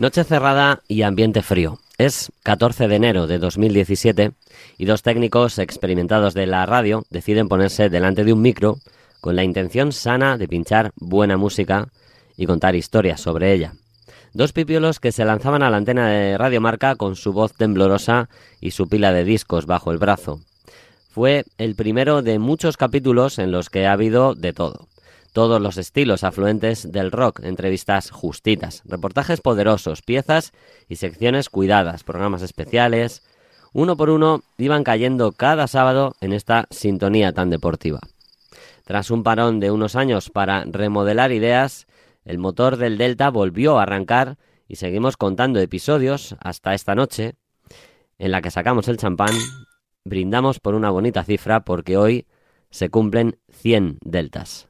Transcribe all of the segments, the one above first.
Noche cerrada y ambiente frío. Es 14 de enero de 2017 y dos técnicos experimentados de la radio deciden ponerse delante de un micro con la intención sana de pinchar buena música y contar historias sobre ella. Dos pipiolos que se lanzaban a la antena de Radio Marca con su voz temblorosa y su pila de discos bajo el brazo. Fue el primero de muchos capítulos en los que ha habido de todo todos los estilos afluentes del rock, entrevistas justitas, reportajes poderosos, piezas y secciones cuidadas, programas especiales. Uno por uno iban cayendo cada sábado en esta sintonía tan deportiva. Tras un parón de unos años para remodelar ideas, el motor del Delta volvió a arrancar y seguimos contando episodios hasta esta noche, en la que sacamos el champán, brindamos por una bonita cifra porque hoy se cumplen 100 deltas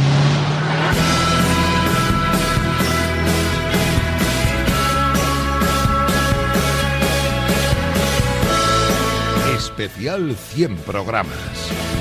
especial 100 programas.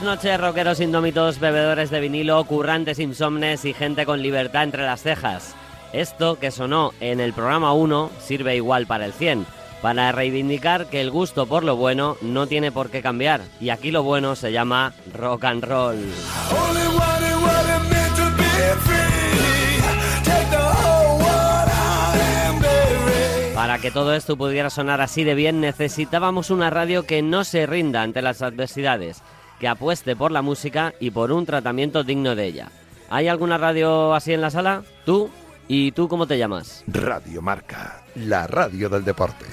Buenas noches, rockeros indómitos, bebedores de vinilo, currantes insomnes y gente con libertad entre las cejas. Esto que sonó en el programa 1 sirve igual para el 100, para reivindicar que el gusto por lo bueno no tiene por qué cambiar, y aquí lo bueno se llama rock and roll. Para que todo esto pudiera sonar así de bien necesitábamos una radio que no se rinda ante las adversidades, que apueste por la música y por un tratamiento digno de ella. ¿Hay alguna radio así en la sala? ¿Tú? ¿Y tú cómo te llamas? Radio Marca, la radio del deporte.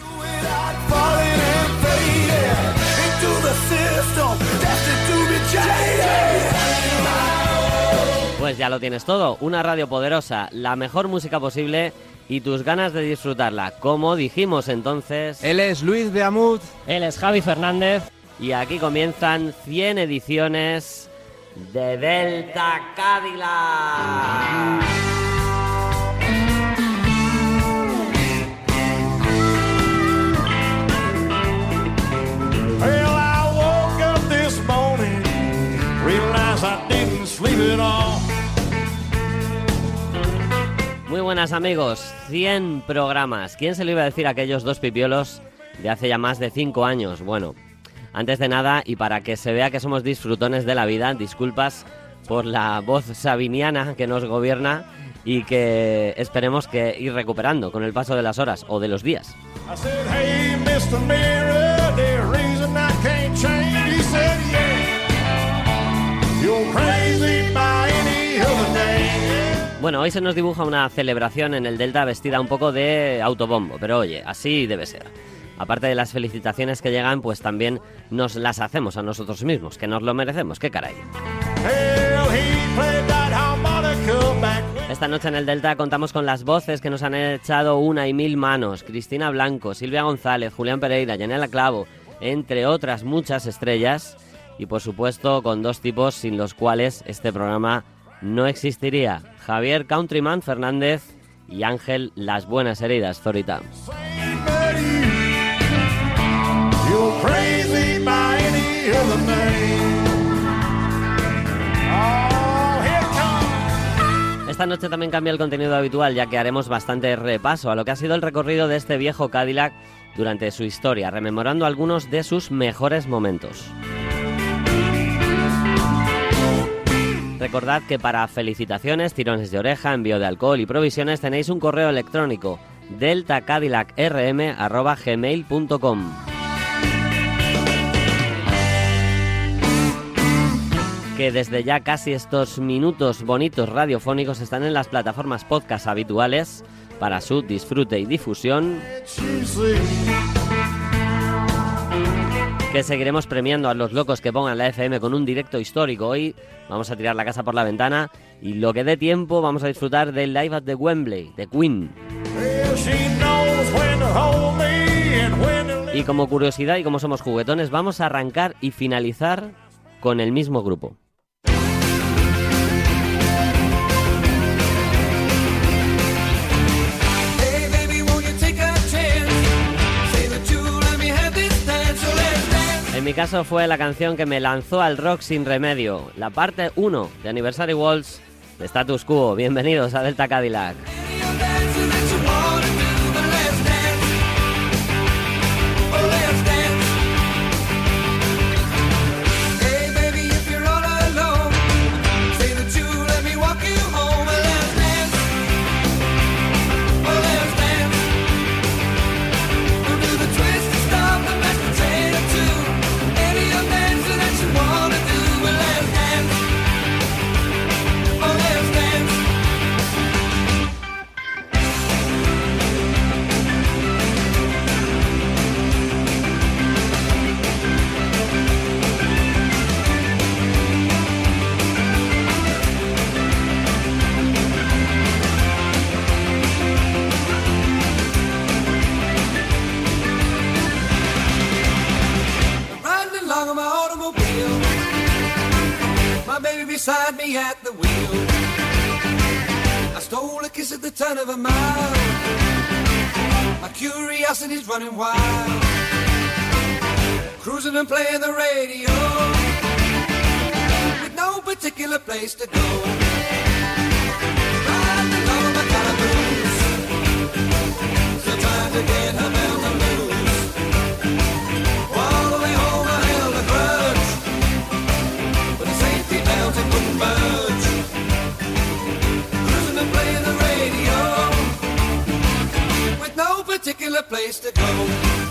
Pues ya lo tienes todo, una radio poderosa, la mejor música posible y tus ganas de disfrutarla. Como dijimos entonces... Él es Luis de Amud. Él es Javi Fernández. Y aquí comienzan 100 ediciones de Delta Cadillac. Well, I woke up this morning, realized I didn't sleep at all. Muy buenas amigos, 100 programas. ¿Quién se lo iba a decir a aquellos dos pipiolos de hace ya más de 5 años? Bueno, antes de nada, y para que se vea que somos disfrutones de la vida, disculpas por la voz sabiniana que nos gobierna y que esperemos que ir recuperando con el paso de las horas o de los días. Bueno, hoy se nos dibuja una celebración en el Delta vestida un poco de autobombo, pero oye, así debe ser aparte de las felicitaciones que llegan, pues también nos las hacemos a nosotros mismos, que nos lo merecemos, qué caray. Esta noche en el Delta contamos con las voces que nos han echado una y mil manos. Cristina Blanco, Silvia González, Julián Pereira, Yanela Clavo, entre otras muchas estrellas. Y por supuesto con dos tipos sin los cuales este programa no existiría. Javier Countryman Fernández y Ángel Las Buenas Heridas Zorita. Esta noche también cambia el contenido habitual, ya que haremos bastante repaso a lo que ha sido el recorrido de este viejo Cadillac durante su historia, rememorando algunos de sus mejores momentos. Recordad que para felicitaciones, tirones de oreja, envío de alcohol y provisiones tenéis un correo electrónico deltacadillacrm.gmail.com que desde ya casi estos minutos bonitos radiofónicos están en las plataformas podcast habituales para su disfrute y difusión. Que seguiremos premiando a los locos que pongan la FM con un directo histórico. Hoy vamos a tirar la casa por la ventana y lo que dé tiempo vamos a disfrutar del Live at the Wembley de Queen. Y como curiosidad y como somos juguetones, vamos a arrancar y finalizar con el mismo grupo. Mi caso fue la canción que me lanzó al rock sin remedio, la parte 1 de Anniversary Waltz de Status Quo. Bienvenidos a Delta Cadillac. And playing the radio. With no particular place to go. Riding get. All the way home I held grudge. But the safety belt wouldn't budge. Cruising and playing the radio. With no particular place to go.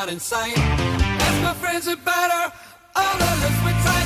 Not in sight. My friends about her. All her lips were tight.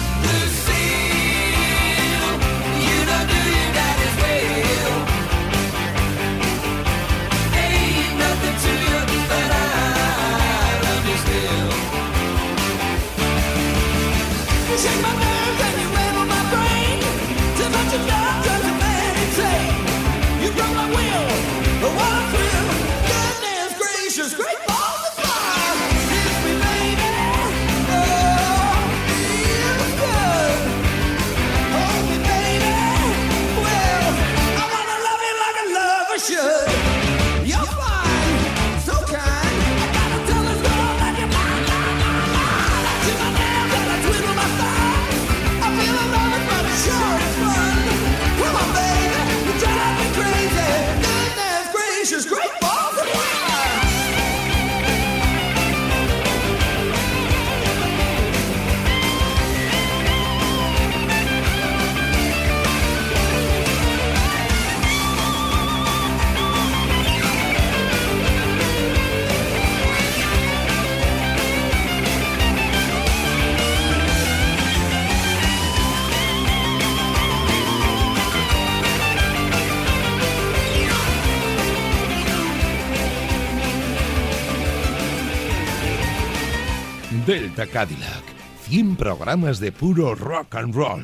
Delta Cadillac. 100 programas de puro rock and roll.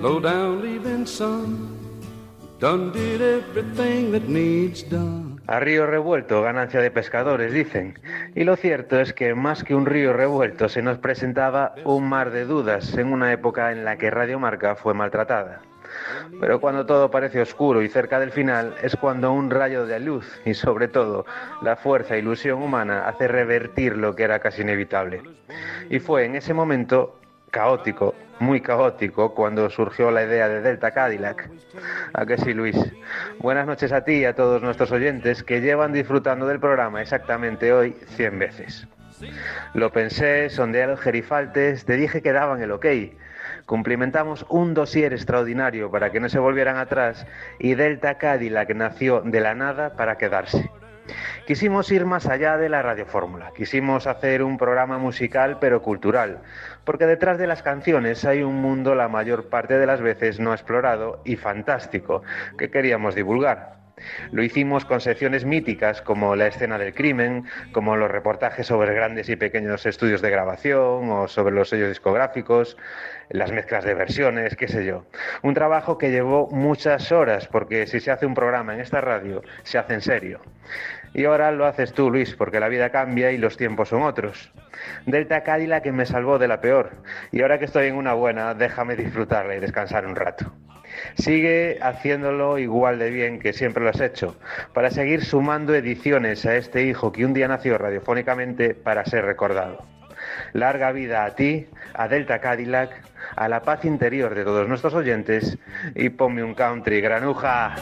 Low down leaving sun. Done did everything that needs done. A río revuelto, ganancia de pescadores, dicen. Y lo cierto es que más que un río revuelto se nos presentaba un mar de dudas en una época en la que Radio Marca fue maltratada. Pero cuando todo parece oscuro y cerca del final es cuando un rayo de luz y sobre todo la fuerza e ilusión humana hace revertir lo que era casi inevitable. Y fue en ese momento caótico, muy caótico, cuando surgió la idea de Delta Cadillac. ¿A que sí, Luis? Buenas noches a ti y a todos nuestros oyentes que llevan disfrutando del programa exactamente hoy 100 veces. Lo pensé, sondeé a los gerifaltes, te dije que daban el ok. Cumplimentamos un dossier extraordinario para que no se volvieran atrás y Delta Cadillac nació de la nada para quedarse. Quisimos ir más allá de la radiofórmula, quisimos hacer un programa musical pero cultural, porque detrás de las canciones hay un mundo la mayor parte de las veces no explorado y fantástico que queríamos divulgar. Lo hicimos con secciones míticas como la escena del crimen, como los reportajes sobre grandes y pequeños estudios de grabación o sobre los sellos discográficos, las mezclas de versiones, qué sé yo. Un trabajo que llevó muchas horas porque si se hace un programa en esta radio, se hace en serio. Y ahora lo haces tú, Luis, porque la vida cambia y los tiempos son otros. Delta Cadillac que me salvó de la peor. Y ahora que estoy en una buena, déjame disfrutarla y descansar un rato. Sigue haciéndolo igual de bien que siempre lo has hecho, para seguir sumando ediciones a este hijo que un día nació radiofónicamente para ser recordado. Larga vida a ti, a Delta Cadillac, a la paz interior de todos nuestros oyentes y ponme un country, granuja.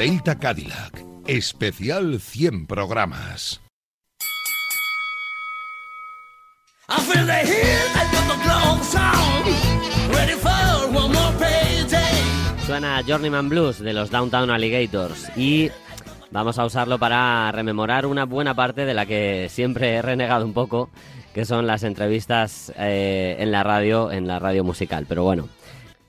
Delta Cadillac. Especial 100 programas. I feel the heat of the long song, ready for one more payday. Suena Journeyman Blues de los Downtown Alligators y vamos a usarlo para rememorar una buena parte de la que siempre he renegado un poco, que son las entrevistas eh, en la radio, en la radio musical. Pero bueno,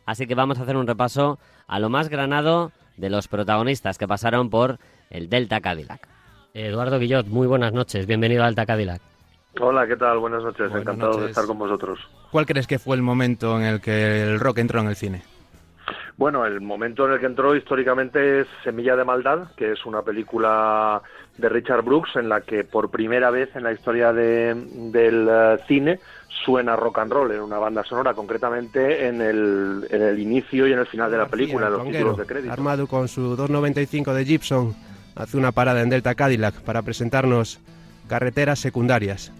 así que vamos a hacer un repaso a lo más granado de los protagonistas que pasaron por el Delta Cadillac. Eduardo Guillot, muy buenas noches, bienvenido a Delta Cadillac. Hola, ¿qué tal? Buenas noches, Buenas encantado de estar con vosotros. ¿Cuál crees que fue el momento en el que el rock entró en el cine? Bueno, el momento en el que entró históricamente es Semilla de Maldad, que es una película de Richard Brooks en la que por primera vez en la historia de- del eh, cine suena rock and roll en una banda sonora, concretamente en el, en el inicio y en el final de la película, en los Conguero, títulos de crédito. armado con su 295 de Gibson, hace una parada en Delta Cadillac para presentarnos Carreteras Secundarias,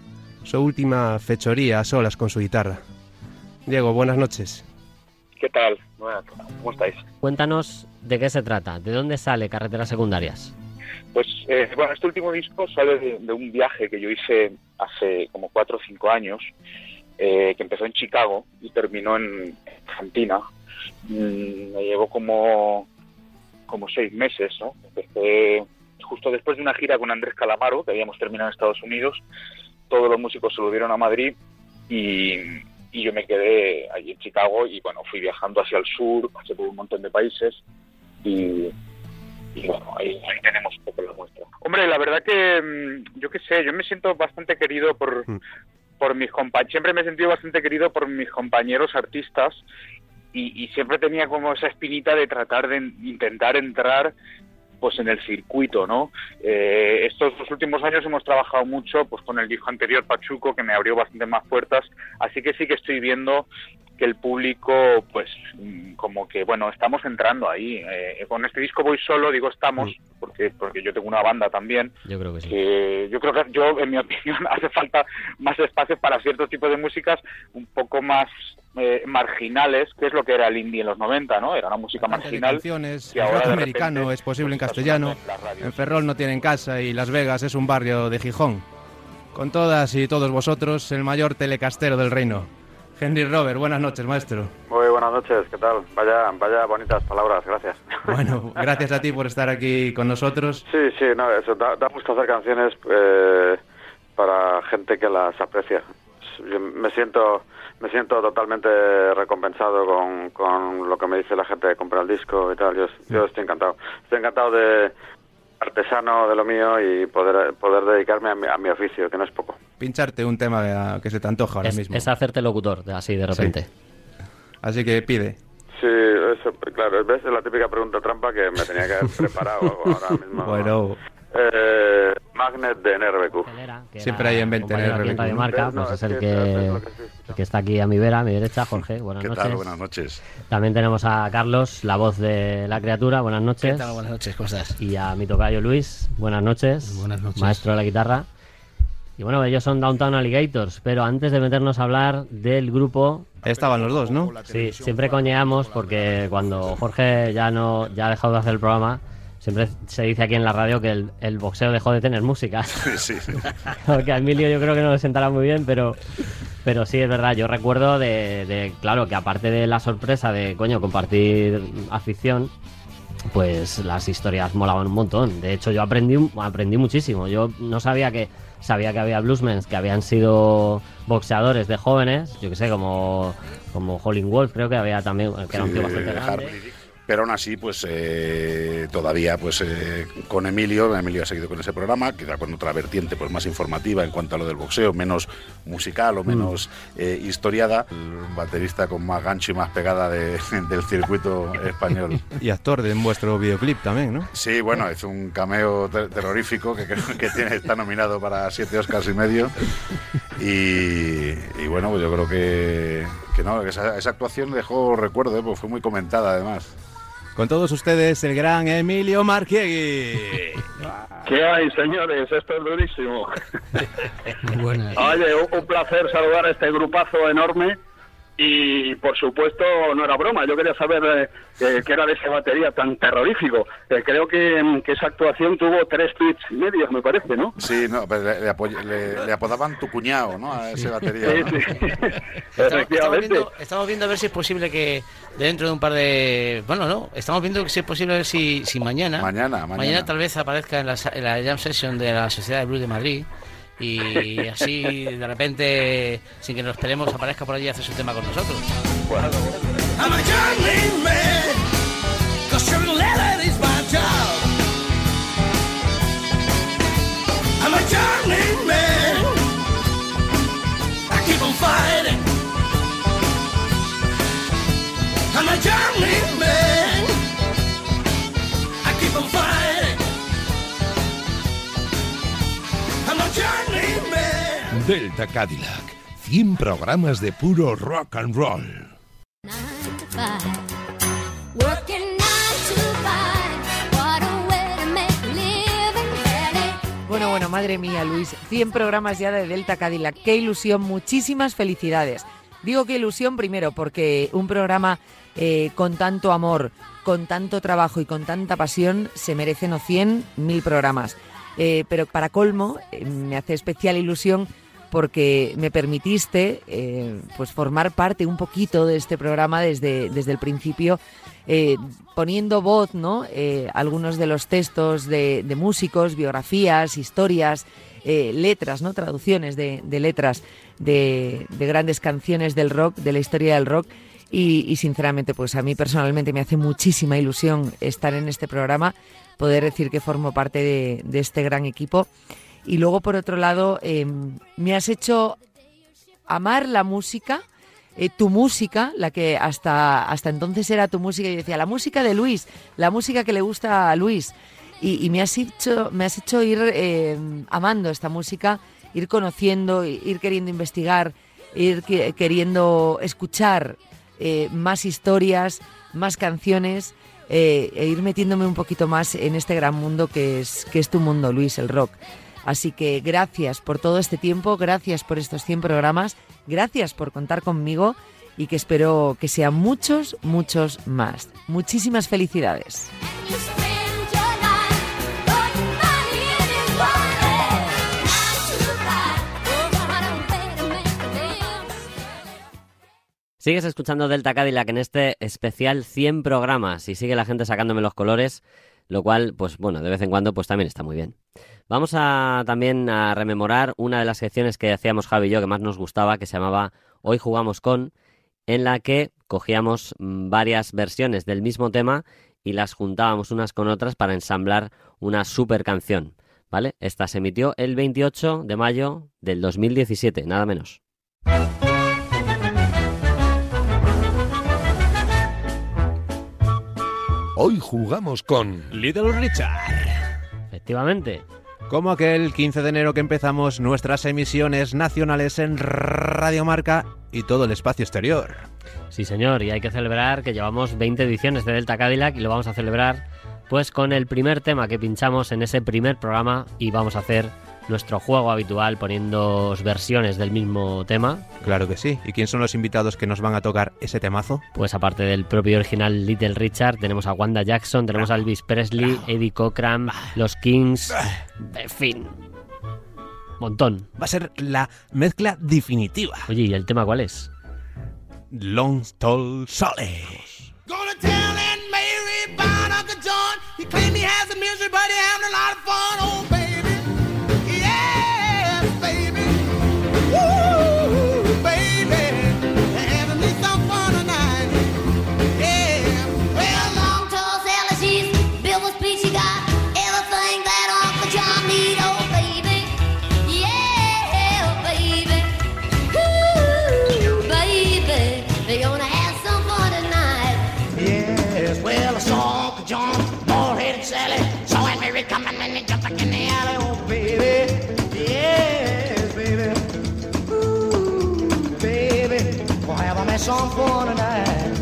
su última fechoría a solas con su guitarra. Diego, buenas noches. ¿Qué tal? ¿Cómo estáis? Cuéntanos de qué se trata, de dónde sale Carreteras Secundarias. Pues eh, bueno, este último disco sale de, un viaje que yo hice hace como cuatro o cinco años, eh, que empezó en Chicago y terminó en Argentina. mm, me llevó como, como seis meses, ¿no? Empecé justo después de una gira con Andrés Calamaro, que habíamos terminado en Estados Unidos, todos los músicos se volvieron a Madrid y, y yo me quedé allí en Chicago y bueno, fui viajando hacia el sur, pasé por un montón de países y, y bueno, ahí, ahí tenemos un poco la muestra. Hombre, la verdad que mm, yo qué sé, yo me siento bastante querido por, por mis compañeros, siempre me he sentido bastante querido por mis compañeros artistas y, y siempre tenía como esa espinita de tratar de en- intentar entrar pues en el circuito, ¿no? Eh, estos dos últimos años hemos trabajado mucho pues con el disco anterior Pachuco que me abrió bastante más puertas, así que sí que estoy viendo que el público pues mm, como que bueno estamos entrando ahí. Eh, con este disco voy solo digo estamos porque porque yo tengo una banda también Yo creo que sí. que yo creo que yo en mi opinión hace falta más espacios para ciertos tipos de músicas un poco más eh, marginales que es lo que era el indie en los 90 no era una música marginal canciones, que el rock americano repente, es posible en pues, castellano, en Ferrol no tienen casa y Las Vegas es un barrio de Gijón. Con todas y todos vosotros, el mayor telecastero del reino. Henry Robert, buenas noches, maestro. Muy buenas noches, ¿qué tal? Vaya, vaya bonitas palabras, gracias. Bueno, gracias a ti por estar aquí con nosotros. Sí, sí, no, eso, da, da gusto hacer canciones eh, para gente que las aprecia. Yo me siento me siento totalmente recompensado con, con lo que me dice la gente de comprar el disco y tal. Yo, yo estoy encantado. Estoy encantado de artesano de lo mío y poder poder dedicarme a mi, a mi oficio, que no es poco. Pincharte un tema que se te antoja ahora Es, mismo. es hacerte locutor, de- así de repente. Así que pide. Sí, eso, claro, ves, es la típica pregunta trampa que me tenía que haber preparado ahora mismo. Bueno, Eh, Magnet de NRBQ. siempre hay en venta ¿no? Marca, No, pues es es el que que, el está aquí a mi vera, a mi derecha, Jorge. Buenas ¿Qué noches. tal? Buenas noches. También tenemos a Carlos, la voz de la criatura. Buenas noches. ¿Qué tal? Buenas noches, ¿cómo estás? Y a mi tocayo Luis. Buenas noches. Buenas noches. Maestro de la guitarra. Y bueno, ellos son Downtown Alligators, pero antes de meternos a hablar del grupo... Estaban los dos, ¿no? Sí, siempre coñeamos porque cuando Jorge ya no ya ha dejado de hacer el programa, siempre se dice aquí en la radio que el, el boxeo dejó de tener música. Sí, sí. Porque a Emilio yo creo que no le sentará muy bien, pero, pero sí es verdad. Yo recuerdo de, de, claro, que aparte de la sorpresa de, coño, compartir afición, pues las historias molaban un montón. De hecho, yo aprendí, aprendí muchísimo. Yo no sabía que, sabía que había bluesmen que habían sido boxeadores de jóvenes, yo que sé, como, como Holling Wolf, creo que había también, que era un tío bastante Eh, grande. Pero aún así, pues eh, todavía pues eh, con Emilio, Emilio ha seguido con ese programa, quizá con otra vertiente pues más informativa en cuanto a lo del boxeo, menos musical o menos eh, historiada, un baterista con más gancho y más pegada de- del circuito español. Y actor de vuestro videoclip también, ¿no? Sí, bueno, es un cameo ter- terrorífico que creo que tiene, está nominado para siete Oscars y medio. Y, y bueno, pues yo creo que, que no, esa, esa actuación dejó recuerdo, ¿eh? porque fue muy comentada además. Con todos ustedes, el gran Emilio Marquiegui. ¿Qué hay, señores? Esto es durísimo. Buenas. Oye, un placer saludar a este grupazo enorme. Y por supuesto, no era broma. Yo quería saber eh, qué era de esa batería tan terrorífico. Eh, creo que, que esa actuación tuvo tres tweets y medio, me parece, ¿no? Sí, no, pero le, le le- le apodaban tu cuñado, ¿no? A ese batería. Sí, ¿no? sí. Estamos, viendo, estamos viendo a ver si es posible que dentro de un par de... Bueno, no, estamos viendo que si es posible a ver si, si mañana, Mañana, mañana. tal vez aparezca en la, sa- en la jam session de la Sociedad de Blues de Madrid y así de repente, sin que nos esperemos, aparezca por allí y hace su tema con nosotros. Delta Cadillac. 100 programas de puro rock and roll. Bueno, bueno, madre mía, Luis, 100 programas ya de Delta Cadillac. Qué ilusión, muchísimas felicidades. Digo qué ilusión primero porque un programa eh, con tanto amor, con tanto trabajo y con tanta pasión se merece no 100, mil programas. Eh, pero para colmo, eh, me hace especial ilusión porque me permitiste eh, pues formar parte un poquito de este programa desde, desde el principio, eh, poniendo voz ¿no? Eh, algunos de los textos de, músicos, biografías, historias, letras, ¿no? traducciones de, letras de, de grandes canciones del rock, de la historia del rock. Y, sinceramente, pues a mí personalmente me hace muchísima ilusión estar en este programa, poder decir que formo parte de este gran equipo. Y luego, por otro lado, eh, me has hecho amar la música, eh, tu música, la que hasta, hasta entonces era tu música, y decía, la música de Luis, la música que le gusta a Luis. Y, me, has hecho, me has hecho ir eh, amando esta música, ir conociendo, ir queriendo investigar, ir que- queriendo escuchar más historias, más canciones e ir metiéndome un poquito más en este gran mundo que es, que es tu mundo, Luis, el rock. Así que gracias por todo este tiempo, gracias por estos 100 programas, gracias por contar conmigo y que espero que sean muchos, muchos más. Muchísimas felicidades. Sigues escuchando Delta Cadillac en este especial 100 programas y sigue la gente sacándome los colores, lo cual, pues bueno, de vez en cuando pues también está muy bien. Vamos a también a rememorar una de las secciones que hacíamos Javi y yo que más nos gustaba, que se llamaba Hoy jugamos con, en la que cogíamos mm, varias versiones del mismo tema y las juntábamos unas con otras para ensamblar una super canción, ¿vale? Esta se emitió el 28 de mayo del 2017, nada menos. Hoy jugamos con Little Richard. Efectivamente. Como aquel 15 de enero que empezamos nuestras emisiones nacionales en Radio Marca y todo el espacio exterior. Sí, señor, y hay que celebrar que llevamos 20 ediciones de Delta Cadillac y lo vamos a celebrar pues con el primer tema que pinchamos en ese primer programa y vamos a hacer nuestro juego habitual poniendo versiones del mismo tema. Claro que sí. ¿Y quién son los invitados que nos van a tocar ese temazo? Pues aparte del propio original Little Richard, tenemos a Wanda Jackson, tenemos a Elvis Presley, Eddie Cochran, los Kings, en fin, montón. Va a ser la mezcla definitiva. Oye, ¿y el tema cuál es? Long Tall Sally. Gonna tell Aunt Mary about Uncle John. He claimed he has a misery, but he having a lot of fun. Oh, baby. Woo, we'll have a mess on fun tonight.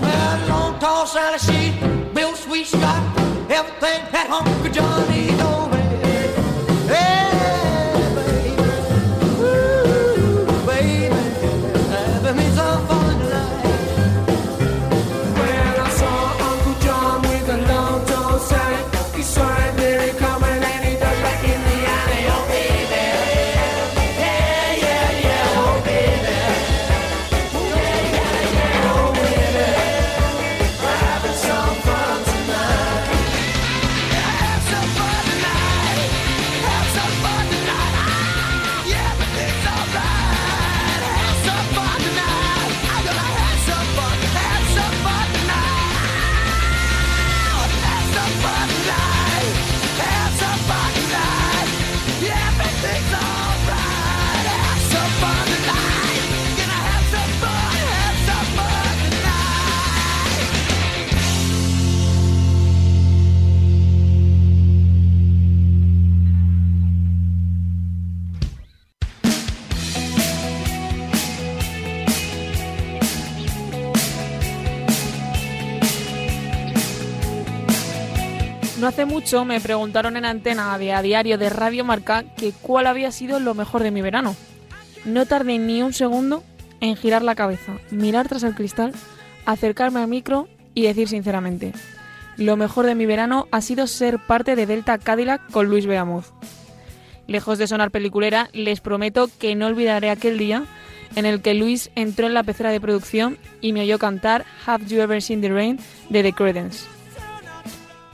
Well, long tall Sally, she built sweet Scott, everything that Uncle John mucho me preguntaron en antena de a diario de Radio Marca que cuál había sido lo mejor de mi verano. No tardé ni un segundo en girar la cabeza, mirar tras el cristal, acercarme al micro y decir sinceramente, lo mejor de mi verano ha sido ser parte de Delta Cadillac con Luis Beamuz. Lejos de sonar peliculera, les prometo que no olvidaré aquel día en el que Luis entró en la pecera de producción y me oyó cantar Have You Ever Seen the Rain de The Credence.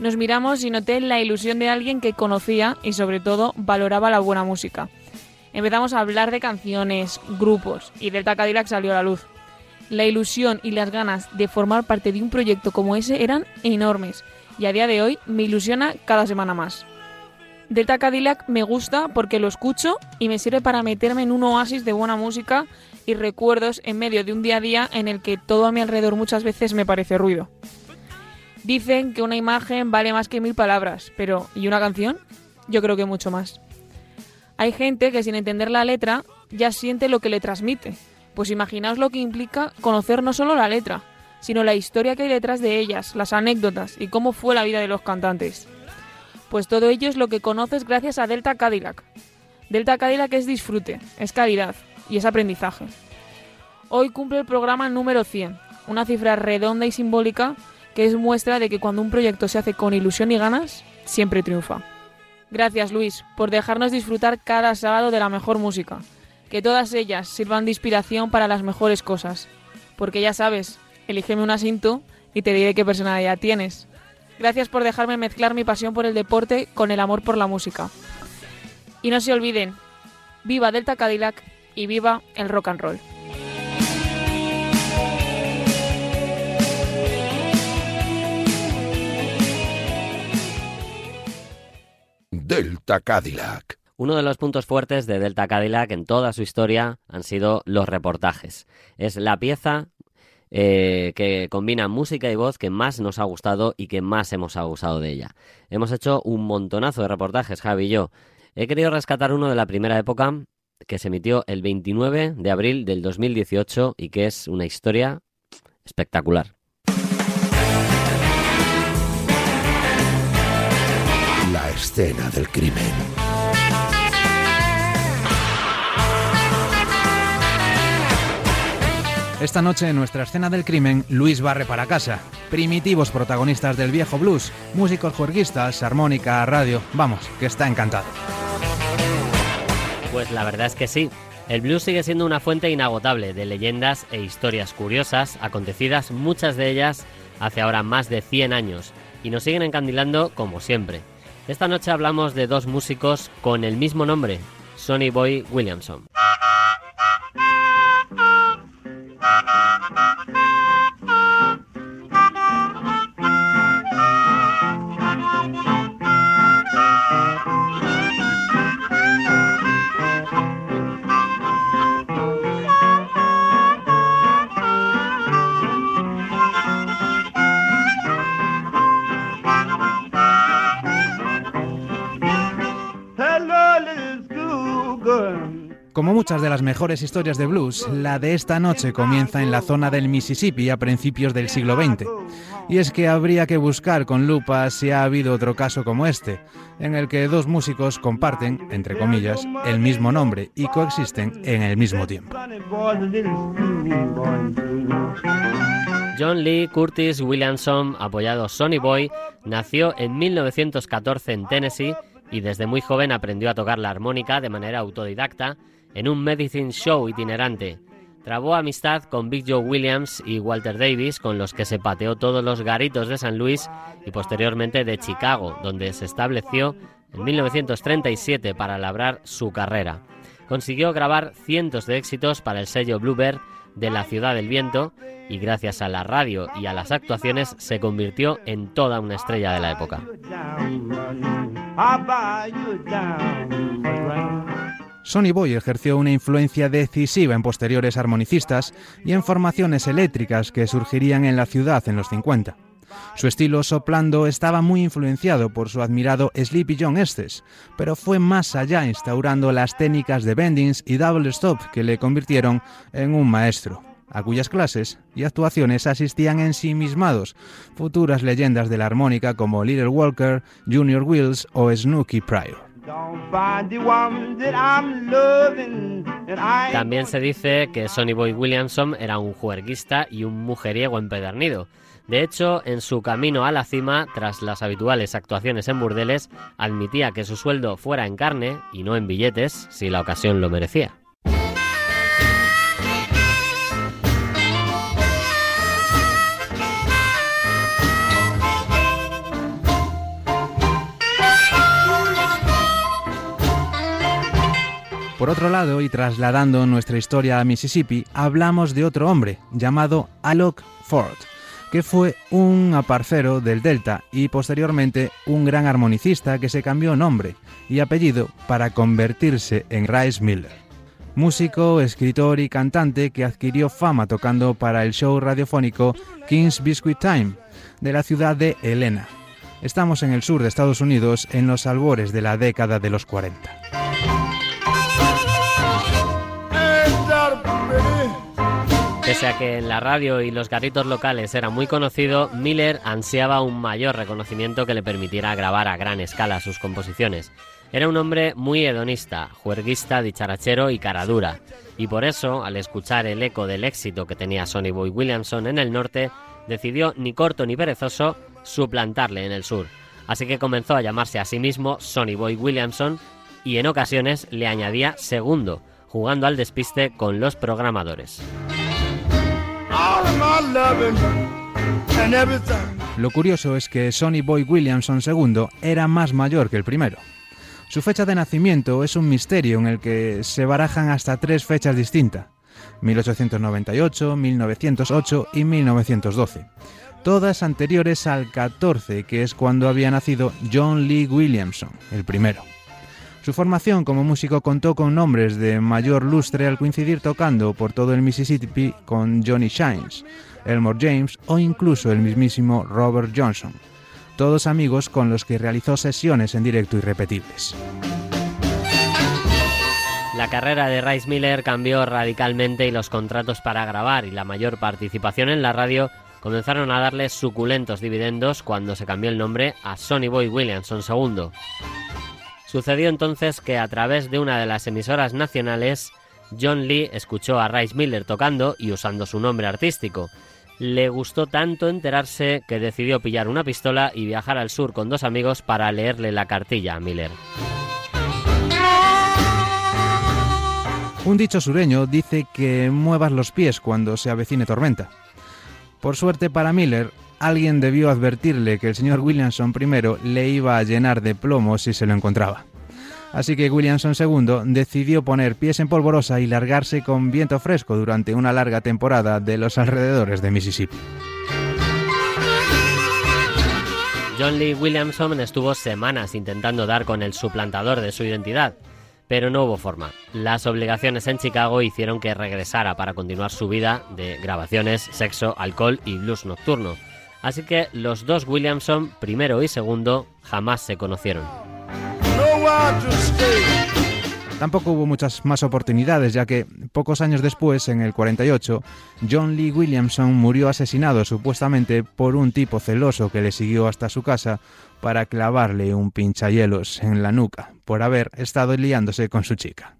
Nos miramos y noté la ilusión de alguien que conocía y sobre todo valoraba la buena música. Empezamos a hablar de canciones, grupos y Delta Cadillac salió a la luz. La ilusión y las ganas de formar parte de un proyecto como ese eran enormes y a día de hoy me ilusiona cada semana más. Delta Cadillac me gusta porque lo escucho y me sirve para meterme en un oasis de buena música y recuerdos en medio de un día a día en el que todo a mi alrededor muchas veces me parece ruido. Dicen que una imagen vale más que mil palabras, pero ¿y una canción? Yo creo que mucho más. Hay gente que sin entender la letra ya siente lo que le transmite. Pues imaginaos lo que implica conocer no solo la letra, sino la historia que hay detrás de ellas, las anécdotas y cómo fue la vida de los cantantes. Pues todo ello es lo que conoces gracias a Delta Cadillac. Delta Cadillac es disfrute, es calidad y es aprendizaje. Hoy cumple el programa número 100, una cifra redonda y simbólica que es muestra de que cuando un proyecto se hace con ilusión y ganas, siempre triunfa. Gracias Luis por dejarnos disfrutar cada sábado de la mejor música. Que todas ellas sirvan de inspiración para las mejores cosas. Porque ya sabes, elígeme un asiento y te diré qué personalidad tienes. Gracias por dejarme mezclar mi pasión por el deporte con el amor por la música. Y no se olviden, viva Delta Cadillac y viva el rock and roll. Delta Cadillac. Uno de los puntos fuertes de Delta Cadillac en toda su historia han sido los reportajes. Es la pieza eh, que combina música y voz que más nos ha gustado y que más hemos abusado de ella. Hemos hecho un montonazo de reportajes, Javi y yo. He querido rescatar uno de la primera época que se emitió el 29 de abril del 2018 y que es una historia espectacular. La escena del crimen. Esta noche en nuestra escena del crimen, Luis barre para casa. Primitivos protagonistas del viejo blues, músicos juerguistas, armónica, radio. Vamos, que está encantado. Pues la verdad es que sí. El blues sigue siendo una fuente inagotable de leyendas e historias curiosas, acontecidas muchas de ellas hace ahora más de 100 años, y nos siguen encandilando como siempre. Esta noche hablamos de dos músicos con el mismo nombre, Sonny Boy Williamson. Como muchas de las mejores historias de blues, la de esta noche comienza en la zona del Mississippi a principios del siglo XX. Y es que habría que buscar con lupa si ha habido otro caso como este, en el que dos músicos comparten, entre comillas, el mismo nombre y coexisten en el mismo tiempo. John Lee Curtis Williamson, apodado Sonny Boy, nació en 1914 en Tennessee y desde muy joven aprendió a tocar la armónica de manera autodidacta en un medicine show itinerante. Trabó amistad con Big Joe Williams y Walter Davis, con los que se pateó todos los garitos de San Luis y posteriormente de Chicago, donde se estableció en 1937 para labrar su carrera. Consiguió grabar cientos de éxitos para el sello Bluebird de la Ciudad del Viento y gracias a la radio y a las actuaciones se convirtió en toda una estrella de la época. Sonny Boy ejerció una influencia decisiva en posteriores armonicistas y en formaciones eléctricas que surgirían en la ciudad en los 50. Su estilo soplando estaba muy influenciado por su admirado Sleepy John Estes, pero fue más allá instaurando las técnicas de bendings y double stop que le convirtieron en un maestro. a cuyas clases y actuaciones asistían ensimismados futuras leyendas de la armónica como Little Walker, Junior Wills o Snooky Pryor. También se dice que Sonny Boy Williamson era un juerguista y un mujeriego empedernido. De hecho, en su camino a la cima, tras las habituales actuaciones en burdeles, admitía que su sueldo fuera en carne y no en billetes, si la ocasión lo merecía. Por otro lado, y trasladando nuestra historia a Mississippi, hablamos de otro hombre llamado Alok Ford, que fue un aparcero del Delta y posteriormente un gran armonicista que se cambió nombre y apellido para convertirse en Rice Miller. Músico, escritor y cantante que adquirió fama tocando para el show radiofónico King's Biscuit Time de la ciudad de Helena. Estamos en el sur de Estados Unidos en los albores de la década de los 40. Pese a que en la radio y los garritos locales era muy conocido, Miller ansiaba un mayor reconocimiento que le permitiera grabar a gran escala sus composiciones. Era un hombre muy hedonista, juerguista, dicharachero y caradura, y por eso, al escuchar el eco del éxito que tenía Sonny Boy Williamson en el norte, decidió, ni corto ni perezoso, suplantarle en el sur. Así que comenzó a llamarse a sí mismo Sonny Boy Williamson y en ocasiones le añadía segundo, jugando al despiste con los programadores. Lo curioso es que Sonny Boy Williamson II era más mayor que el primero. Su fecha de nacimiento es un misterio en el que se barajan hasta tres fechas distintas, 1898, 1908 y 1912, todas anteriores al 14, que es cuando había nacido John Lee Williamson, el primero. Su formación como músico contó con nombres de mayor lustre al coincidir tocando por todo el Mississippi con Johnny Shines, Elmore James o incluso el mismísimo Robert Johnson, todos amigos con los que realizó sesiones en directo irrepetibles. La carrera de Rice Miller cambió radicalmente y los contratos para grabar y la mayor participación en la radio comenzaron a darle suculentos dividendos cuando se cambió el nombre a Sonny Boy Williamson II. Sucedió entonces que a través de una de las emisoras nacionales, John Lee escuchó a Rice Miller tocando y usando su nombre artístico. Le gustó tanto enterarse que decidió pillar una pistola y viajar al sur con dos amigos para leerle la cartilla a Miller. Un dicho sureño dice que muevas los pies cuando se avecine tormenta. Por suerte para Miller, alguien debió advertirle que el señor Williamson I le iba a llenar de plomo si se lo encontraba. Así que Williamson II decidió poner pies en polvorosa y largarse con viento fresco durante una larga temporada de los alrededores de Mississippi. John Lee Williamson estuvo semanas intentando dar con el suplantador de su identidad, pero no hubo forma. Las obligaciones en Chicago hicieron que regresara para continuar su vida de grabaciones, sexo, alcohol y blues nocturno. Así que los dos Williamson, primero y segundo, jamás se conocieron. Tampoco hubo muchas más oportunidades, ya que pocos años después, en el 48, John Lee Williamson murió asesinado supuestamente por un tipo celoso que le siguió hasta su casa para clavarle un pinchahielos en la nuca por haber estado liándose con su chica.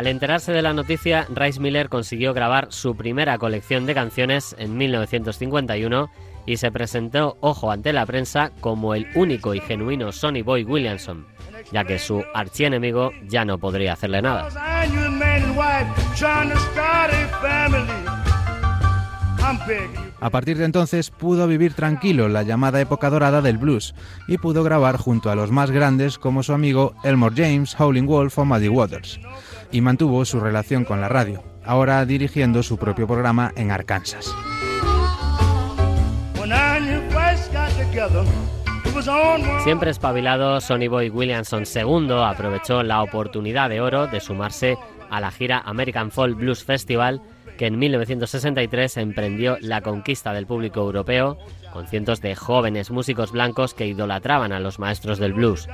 Al enterarse de la noticia, Rice Miller consiguió grabar su primera colección de canciones en 1951 y se presentó, ojo, ante la prensa como el único y genuino Sonny Boy Williamson, ya que su archienemigo ya no podría hacerle nada. A partir de entonces pudo vivir tranquilo la llamada época dorada del blues y pudo grabar junto a los más grandes como su amigo Elmore James, Howlin' Wolf o Muddy Waters, y mantuvo su relación con la radio, ahora dirigiendo su propio programa en Arkansas. Siempre espabilado, Sonny Boy Williamson II aprovechó la oportunidad de oro de sumarse a la gira American Folk Blues Festival, que en 1963 emprendió la conquista del público europeo con cientos de jóvenes músicos blancos que idolatraban a los maestros del blues.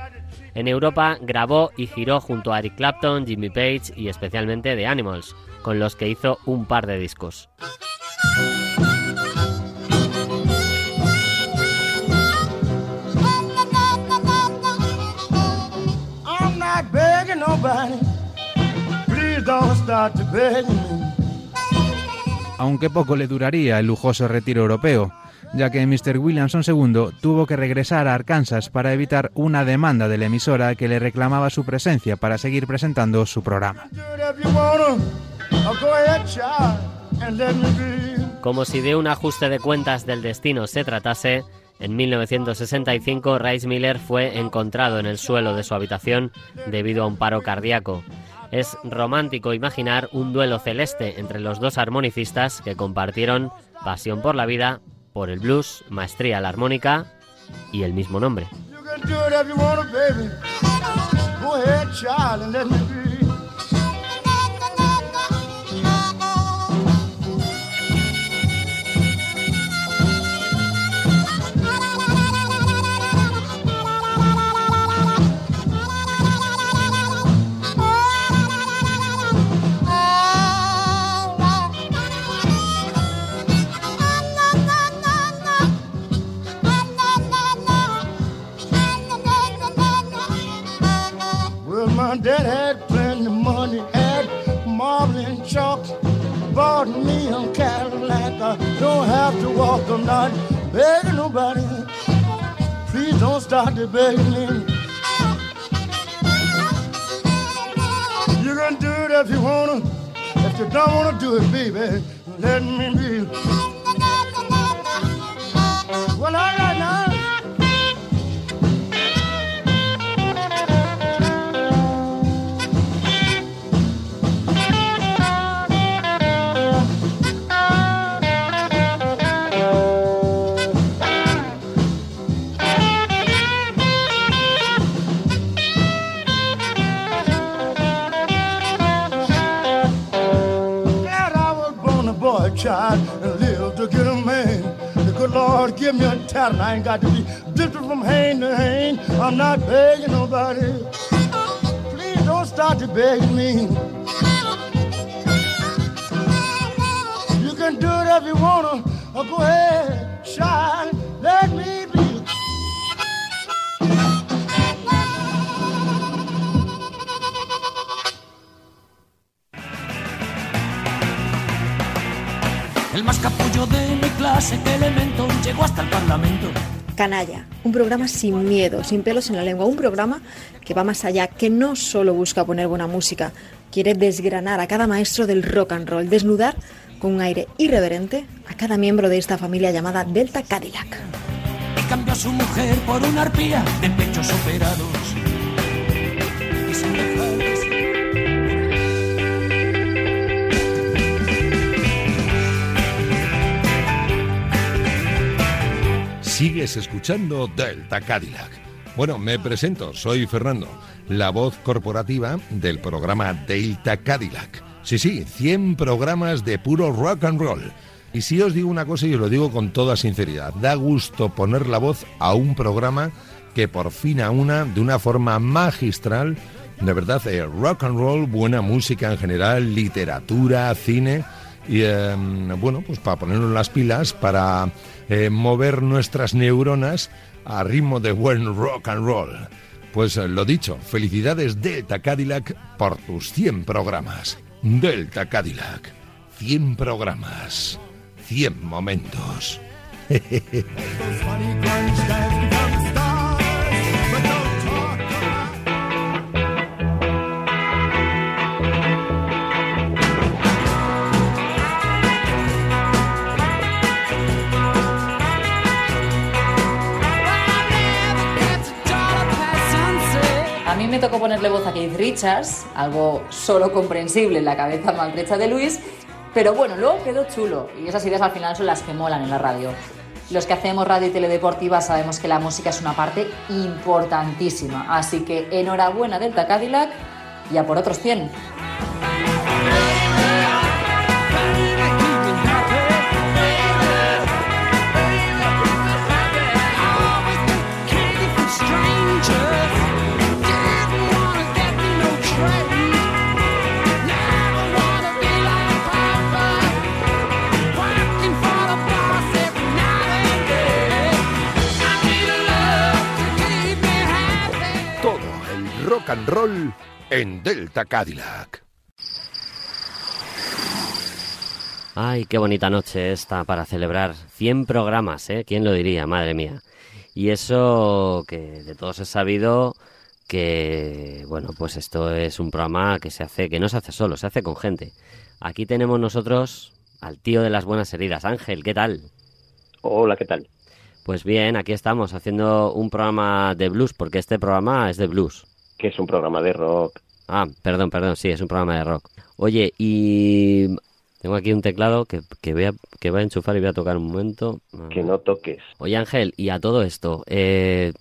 En Europa grabó y giró junto a Eric Clapton, Jimmy Page y especialmente The Animals, con los que hizo un par de discos. Aunque poco le duraría el lujoso retiro europeo, ya que Mr. Williamson II tuvo que regresar a Arkansas para evitar una demanda de la emisora que le reclamaba su presencia para seguir presentando su programa. Como si de un ajuste de cuentas del destino se tratase, en 1965 Rice Miller fue encontrado en el suelo de su habitación debido a un paro cardíaco. Es romántico imaginar un duelo celeste entre los dos armonicistas que compartieron pasión por la vida, por el blues, maestría la armónica y el mismo nombre. My dad had plenty money, had marble and chalk. Bought me a Cadillac. I don't have to walk. I'm begging nobody. Please don't start to beg me. You can do it if you wanna. If you don't wanna do it, baby, let me be. Well, all right now. Child and lived to get a man. The good Lord give me a talent. I ain't got to be different from hand to hand. I'm not begging nobody. Please don't start to beg me. You can do it if you wanna. Go ahead, child. De mi clase, que elemento, llegó hasta el Parlamento. Canalla, un programa sin miedo, sin pelos en la lengua, un programa que va más allá, que no solo busca poner buena música, quiere desgranar a cada maestro del rock and roll, desnudar con un aire irreverente a cada miembro de esta familia llamada Delta Cadillac. Y cambió a su mujer por una arpía de pechos operados. Y sin dejar Sigues escuchando Delta Cadillac. Bueno, me presento, soy Fernando, la voz corporativa del programa Delta Cadillac. Sí, sí, 100 programas de puro rock and roll. Y si os digo una cosa y os lo digo con toda sinceridad, da gusto poner la voz a un programa que por fin a una, de una forma magistral, de verdad, eh, rock and roll, buena música en general, literatura, cine, y eh, bueno, pues para ponernos las pilas, para eh, mover nuestras neuronas a ritmo de buen rock and roll. Pues eh, lo dicho, felicidades Delta Cadillac por tus 100 programas. Delta Cadillac, 100 programas, 100 momentos. me tocó ponerle voz a Keith Richards, algo solo comprensible en la cabeza maltrecha de Luis, pero bueno, luego quedó chulo y esas ideas al final son las que molan en la radio. Los que hacemos radio y teledeportiva sabemos que la música es una parte importantísima, así que enhorabuena Delta Cadillac y a por otros 100. Rock and roll en Delta Cadillac. Ay, qué bonita noche esta para celebrar 100 programas, ¿eh? ¿Quién lo diría? Madre mía. Y eso que de todos es sabido que, bueno, pues esto es un programa que se hace, que no se hace solo, se hace con gente. Aquí tenemos nosotros al tío de las buenas heridas, Ángel, ¿qué tal? Hola, ¿qué tal? Pues bien, aquí estamos haciendo un programa de blues, porque este programa es de blues. Que es un programa de rock. Ah, perdón, perdón, sí, es un programa de rock. Oye, y tengo aquí un teclado que, que, voy, a, que voy a enchufar y voy a tocar un momento. Que no toques. Oye, Ángel, y a todo esto, eh,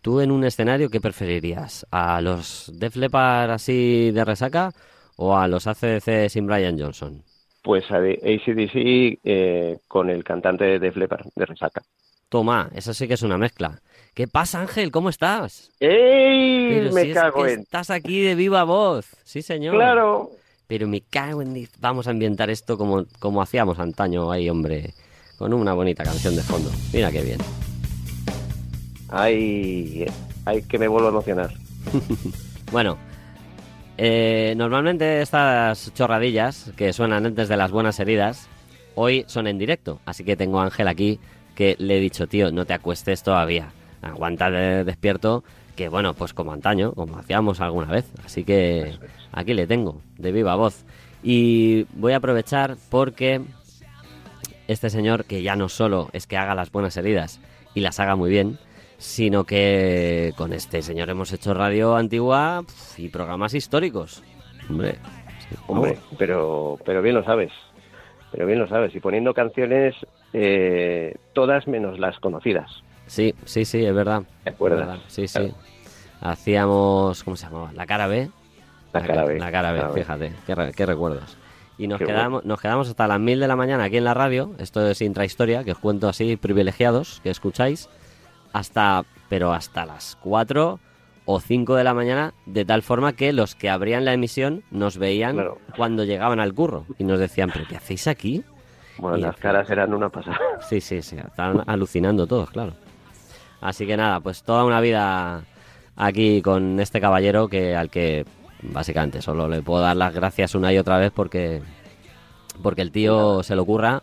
¿tú en un escenario qué preferirías? ¿A los Def Leppard así de resaca o a los ACDC sin Brian Johnson? Pues a ACDC eh, con el cantante de Def Leppard, de Resaca. Toma, eso sí que es una mezcla. ¿Qué pasa, Ángel? ¿Cómo estás? ¡Ey! Pero me si es cago que en... Estás aquí de viva voz. Sí, señor. Claro. Pero me cago en... Vamos a ambientar esto como, como hacíamos antaño ahí, hombre. Con una bonita canción de fondo. Mira qué bien. Ay, ay, que me vuelvo a emocionar. Bueno, eh, normalmente estas chorradillas que suenan antes de las buenas heridas, hoy son en directo. Así que tengo a Ángel aquí que le he dicho, tío, no te acuestes todavía. Aguanta de- despierto, que bueno, pues como antaño, como hacíamos alguna vez. Así que aquí le tengo, de viva voz. Y voy a aprovechar porque este señor, que ya no solo es que haga las buenas heridas y las haga muy bien, sino que con este señor hemos hecho radio antigua y programas históricos. Hombre, sí, Hombre, pero, pero bien lo sabes. Pero bien lo sabes. Y poniendo canciones, eh, todas menos las conocidas. Sí, sí, sí, es verdad. ¿Te acuerdas? Es verdad, Sí, sí. Hacíamos, ¿cómo se llamaba? La cara B. La cara B. La cara B, Cara fíjate, qué, re- qué recuerdos. Y nos Qué quedamos, nos quedamos hasta las mil de la mañana aquí en la radio. Esto es intrahistoria, que os cuento así, privilegiados, que escucháis. Hasta, pero hasta las 4 o 5 de la mañana, de tal forma que los que abrían la emisión nos veían Claro. cuando llegaban al curro y nos decían, ¿pero qué hacéis aquí? Bueno, Y las caras eran una pasada. Sí, sí, sí, estaban alucinando todos, claro. Así que nada, pues toda una vida aquí con este caballero que al que básicamente solo le puedo dar las gracias una y otra vez porque porque el tío se lo ocurra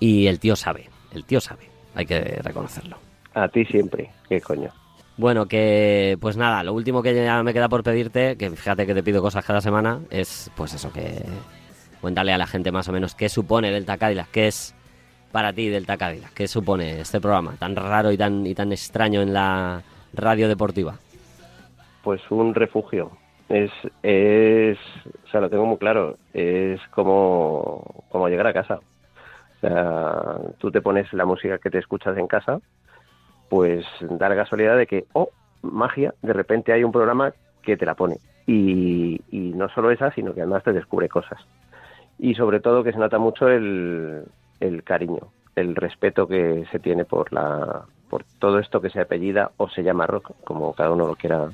y el tío sabe, el tío sabe, hay que reconocerlo. A ti siempre. ¿Qué coño? Bueno, que pues nada, lo último que ya me queda por pedirte, que fíjate que te pido cosas cada semana, es pues eso, que cuéntale a la gente más o menos qué supone Delta Cadillac, qué es para ti Delta Cadillac, qué supone este programa tan raro y tan, y tan extraño en la radio deportiva. Pues un refugio. Es, es, o sea, lo tengo muy claro. Es como, como llegar a casa. O sea, tú te pones la música que te escuchas en casa, pues da la casualidad de que, oh, magia, de repente hay un programa que te la pone. Y, y no solo esa, sino que además te descubre cosas. Y sobre todo que se nota mucho el, el cariño, el respeto que se tiene por la por todo esto que se apellida o se llama rock, como cada uno lo quiera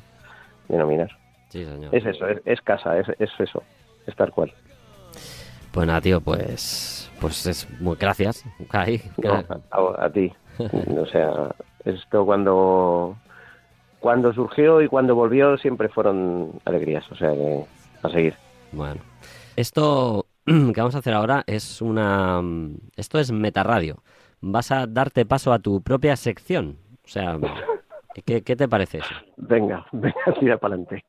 denominar. Sí, señor. Es eso, es, es casa, es, es eso, es tal cual. Pues nada, tío, pues pues es muy gracias. Ahí, No, a, a ti. o sea, esto cuando cuando surgió y cuando volvió siempre fueron alegrías, o sea que a seguir. Bueno, esto que vamos a hacer ahora es una... Esto es Metaradio. Vas a darte paso a tu propia sección. O sea, ¿qué, qué te parece eso? Venga, venga, tira para adelante.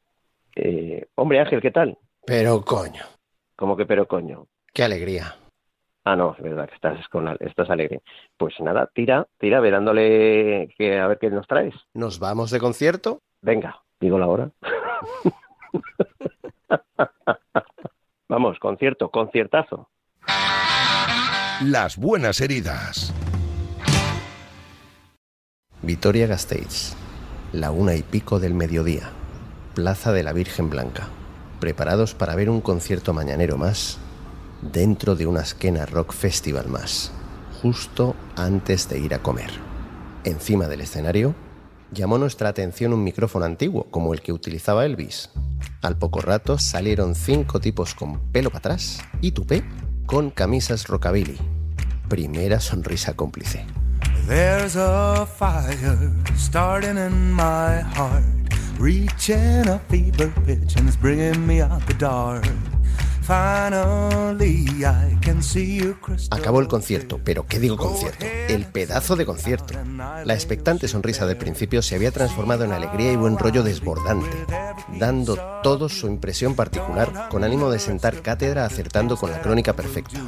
Eh, hombre Ángel, ¿qué tal? Pero coño, ¿Cómo que pero coño? qué alegría. Ah, no, es verdad que estás, con, al- estás alegre. Pues nada, tira, tira, ve dándole que, a ver qué nos traes. ¿Nos vamos de concierto? Venga, digo la hora. Vamos, concierto, conciertazo. Las buenas heridas. Vitoria Gasteiz, la una y pico del mediodía, Plaza de la Virgen Blanca, preparados para ver un concierto mañanero más, dentro de una esquena rock festival más, justo antes de ir a comer. Encima del escenario, llamó nuestra atención un micrófono antiguo, como el que utilizaba Elvis. Al poco rato salieron cinco tipos con pelo para atrás y tupé con camisas rockabilly. Primera sonrisa cómplice. There's a fire starting in my heart, reaching a fever pitch and bringing me out the. Acabó el concierto, pero ¿qué digo concierto? El pedazo de concierto. La expectante sonrisa del principio se había transformado en alegría y buen rollo desbordante, dando todos su impresión particular con ánimo de sentar cátedra acertando con la crónica perfecta.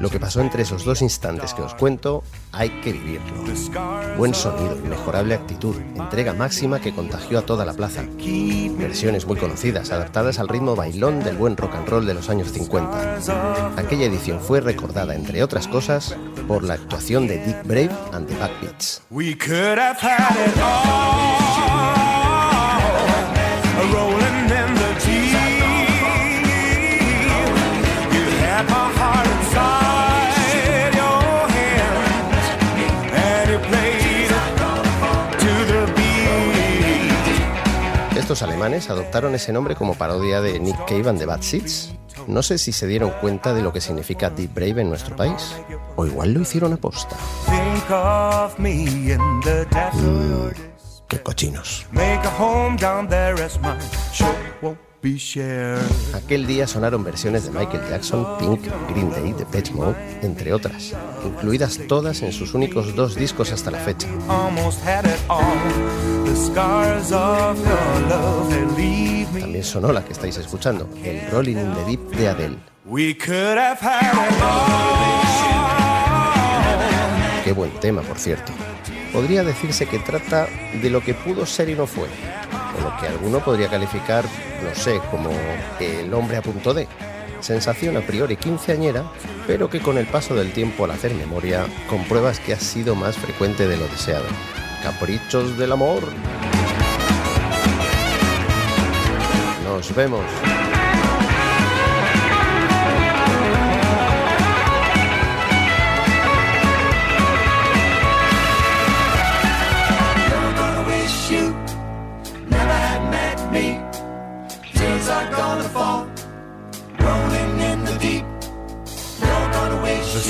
Lo que pasó entre esos dos instantes que os cuento, hay que vivirlo. Buen sonido, inmejorable actitud, entrega máxima que contagió a toda la plaza. Versiones muy conocidas, adaptadas al ritmo bailón del buen rock and roll de los años 50. Aquella edición fue recordada, entre otras cosas, por la actuación de Dick Brave and the Backbeats. Estos alemanes adoptaron ese nombre como parodia de Nick Cave and the Bad Seeds. No sé si se dieron cuenta de lo que significa Deep Brave en nuestro país. O igual lo hicieron a posta. Your Qué cochinos. Aquel día sonaron versiones de Michael Jackson, Pink, Green Day, Depeche Mode, entre otras, incluidas todas en sus únicos dos discos hasta la fecha. The. También sonó la que estáis escuchando, el Rolling in the Deep de Adele. We could have had it all. Qué buen tema, por cierto. Podría decirse que trata de lo que pudo ser y no fue, lo que alguno podría calificar, no sé, como el hombre a punto de. Sensación a priori quinceañera, pero que con el paso del tiempo al hacer memoria compruebas que ha sido más frecuente de lo deseado. Caprichos del amor. Nos vemos.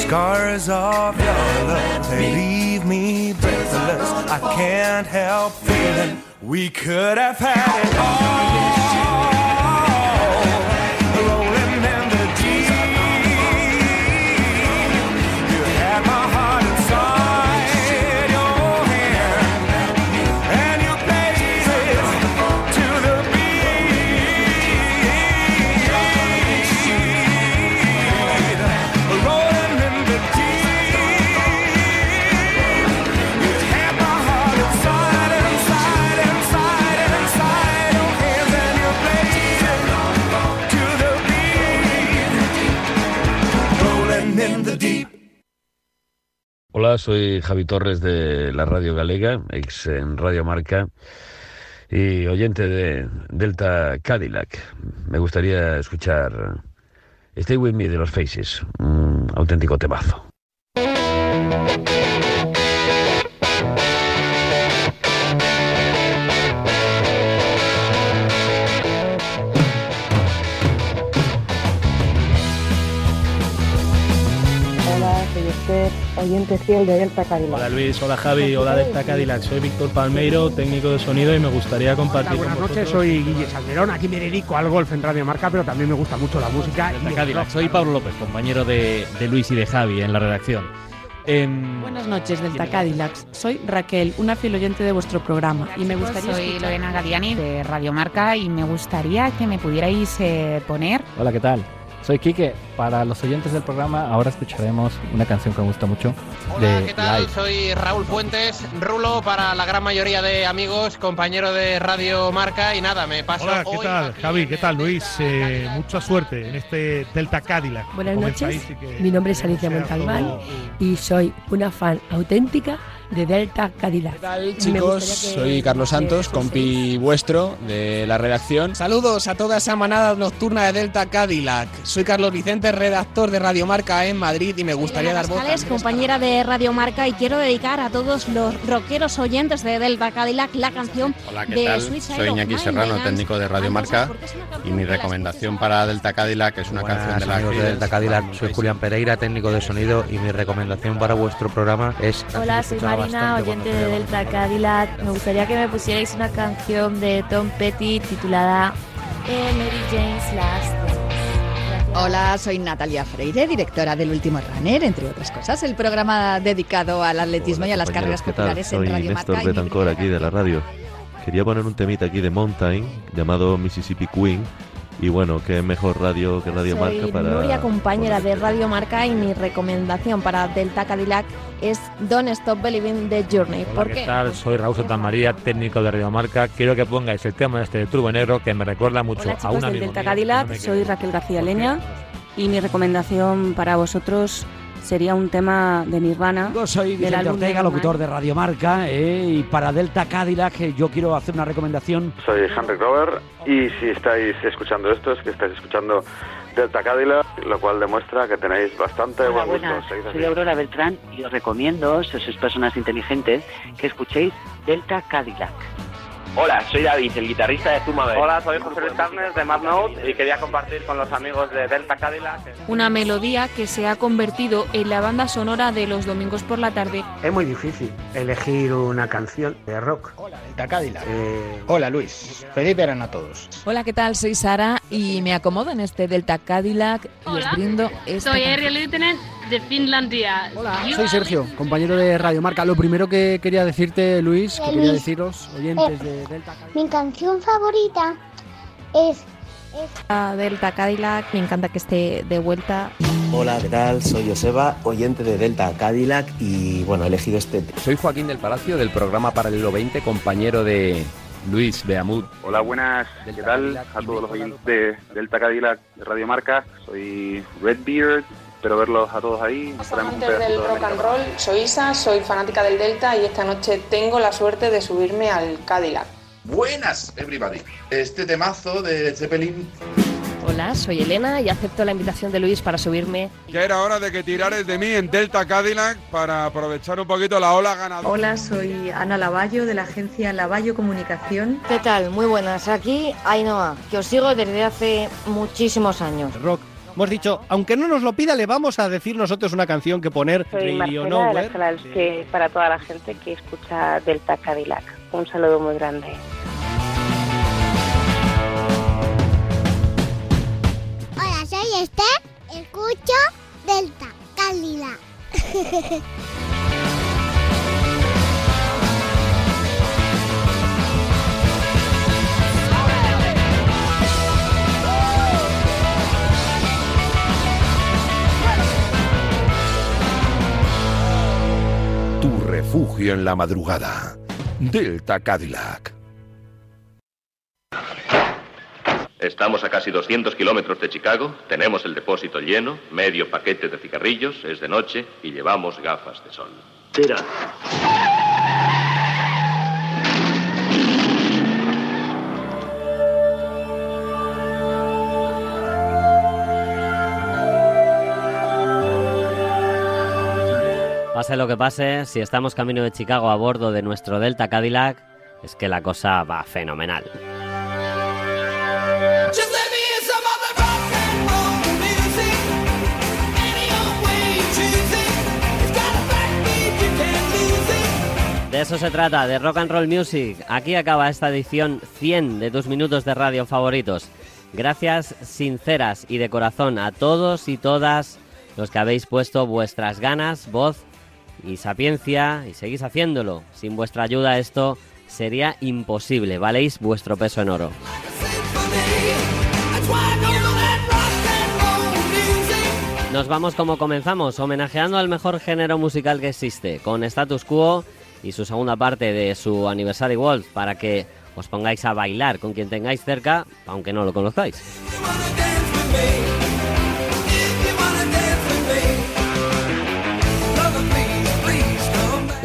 Scars of your love, they leave me breathless. I can't help feeling we could have had it all. Hola, soy Javi Torres de la Radio Galega, ex en Radio Marca y oyente de Delta Cadillac. Me gustaría escuchar Stay With Me de los Faces, un auténtico temazo. Oyente fiel de Delta Cadillac. Hola Luis, hola Javi, hola Delta Cadillac. Soy Víctor Palmeiro, técnico de sonido y me gustaría compartir buenas con noches, soy Guille Salmerón, aquí me dedico al golf en Radio Marca, pero también me gusta mucho la música. y el Cadillac. Soy Pablo López, compañero de, de Luis y de Javi en la redacción. Em, Buenas noches, Delta Cadillacs. Soy Raquel, una fiel oyente de vuestro programa y me gustaría Soy escuchar- Lorena Gadiani de Radio Marca y me gustaría que me pudierais eh, poner Hola, ¿qué tal? Soy Quique. Para los oyentes del programa, ahora escucharemos una canción que me gusta mucho de ¿Qué tal? Live. Soy Raúl Fuentes, Rulo para la gran mayoría de amigos, compañero de Radio Marca y nada, me paso Hola, ¿qué hoy tal? Javi, ¿qué tal? Luis, eh, mucha suerte en este Delta Cadillac. Buenas noches, que- mi nombre es Alicia Montalbán todo- y soy una fan auténtica de Delta Cadillac. ¿Qué tal, chicos? Soy Carlos Santos, compi vuestro de la redacción. Saludos a toda esa manada nocturna de Delta Cadillac. Soy Carlos Vicente, redactor de Radio Marca en Madrid y me gustaría dar voz. Compañera de Radio Marca, y quiero dedicar a todos los rockeros oyentes de Delta Cadillac la canción Hola, ¿qué de tal? Soy Iñaki Serrano, técnico de Radio Marca, y mi recomendación para Delta Cadillac es una canción de la amigos de Delta Cadillac, soy Julián Pereira, técnico de sonido y mi recomendación para vuestro programa es... Hola, soy Marina, oyente de Delta Cadillac. Me gustaría que me pusierais una canción de Tom Petty titulada eh, Mary Jane's Last. Hola, soy Natalia Freire, directora del Último Runner, entre otras cosas, el programa dedicado al atletismo y a las carreras populares en Soy Radio Néstor Betancor aquí de la radio. Quería poner un temita aquí de Mountain llamado Mississippi Queen. Y bueno, qué mejor radio que Radio Soy Marca para... Nuria, compañera de Radio Marca, y mi recomendación para Delta Cadillac es Don't Stop Believing the Journey. ¿Por ¿qué qué? tal? Soy Raúl Santamaría, técnico de Radio Marca. Quiero que pongáis el tema este de Turbo Negro que me recuerda mucho Hola a un chicos del amigo Delta mío. Cadillac, No soy Raquel García Leña y mi recomendación para vosotros sería un tema de Nirvana. Soy del Vicente Ortega, locutor de Radio Marca, eh, y para Delta Cadillac eh, yo quiero hacer una recomendación. Soy Henry Grover y si estáis escuchando esto es que estáis escuchando Delta Cadillac, lo cual demuestra que tenéis bastante Hola, buen gusto. buenas. Soy Aurora Beltrán y os recomiendo, si sois personas inteligentes, que escuchéis Delta Cadillac. Hola, soy David, el guitarrista de Zuma. Hola, soy José Luis Carnes de Mad Note y quería compartir con los amigos de Delta Cadillac. Una melodía que se ha convertido en la banda sonora de los domingos por la tarde. Es muy difícil elegir una canción de rock. Hola, Delta Cadillac. Hola, Luis. Feliz verano a todos. Hola, ¿qué tal? Soy Sara y me acomodo en este Delta Cadillac y os brindo esta Soy. Ariel Lieutenant de Finlandia. Hola, Soy Sergio, compañero de Radio Marca. Lo primero que quería decirte, Luis, que Eh, quería deciros, oyentes Eh, de Delta Mi canción favorita es A Delta Cadillac, me encanta que esté de vuelta. Hola, ¿qué tal? Soy Joseba, oyente de Delta Cadillac y bueno, he elegido este. Soy Joaquín del Palacio del programa Paralelo 20, compañero de Luis Beamud. Hola, buenas. ¿Qué tal a todos los oyentes de Delta Cadillac de Radio Marca? Soy Redbeard. Espero verlos a todos ahí. Amantes del rock and roll, soy Isa, soy fanática del Delta y esta noche tengo la suerte de subirme al Cadillac. Buenas, everybody. Este temazo de Zeppelin Hola, soy Elena y acepto la invitación de Luis para subirme. Ya era hora de que tirares de mí en Delta Cadillac para aprovechar un poquito la ola ganadora. Hola, soy Ana Lavallo de la agencia Lavallo Comunicación. ¿Qué tal? Muy buenas. Aquí Ainhoa, que os sigo desde hace muchísimos años. Rock. Hemos dicho, aunque no nos lo pida, le vamos a decir nosotros una canción que poner Soy Radio Marcela de Nowhere. las Salas, que para toda la gente que escucha Delta Cadillac. Un saludo muy grande. Hola, soy Esther, escucho Delta Cadillac. refugio en la madrugada. Delta Cadillac. Estamos a casi 200 kilómetros de Chicago, tenemos el depósito lleno, medio paquete de cigarrillos, es de noche y llevamos gafas de sol. Tira. Pase lo que pase, si estamos camino de Chicago a bordo de nuestro Delta Cadillac, es que la cosa va fenomenal. De eso se trata, de Rock and Roll Music. Aquí acaba esta edición 100 de tus minutos de radio favoritos. Gracias sinceras y de corazón a todos y todas los que habéis puesto vuestras ganas, voz y sapiencia y seguís haciéndolo. Sin vuestra ayuda esto sería imposible. Valéis vuestro peso en oro. Nos vamos como comenzamos, homenajeando al mejor género musical que existe, con Status Quo y su segunda parte de su Anniversary Waltz, para que os pongáis a bailar con quien tengáis cerca, aunque no lo conozcáis.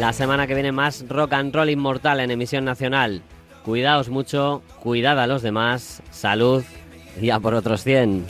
La semana que viene más rock and roll inmortal en emisión nacional. Cuidaos mucho, cuidad a los demás, salud y a por otros 100.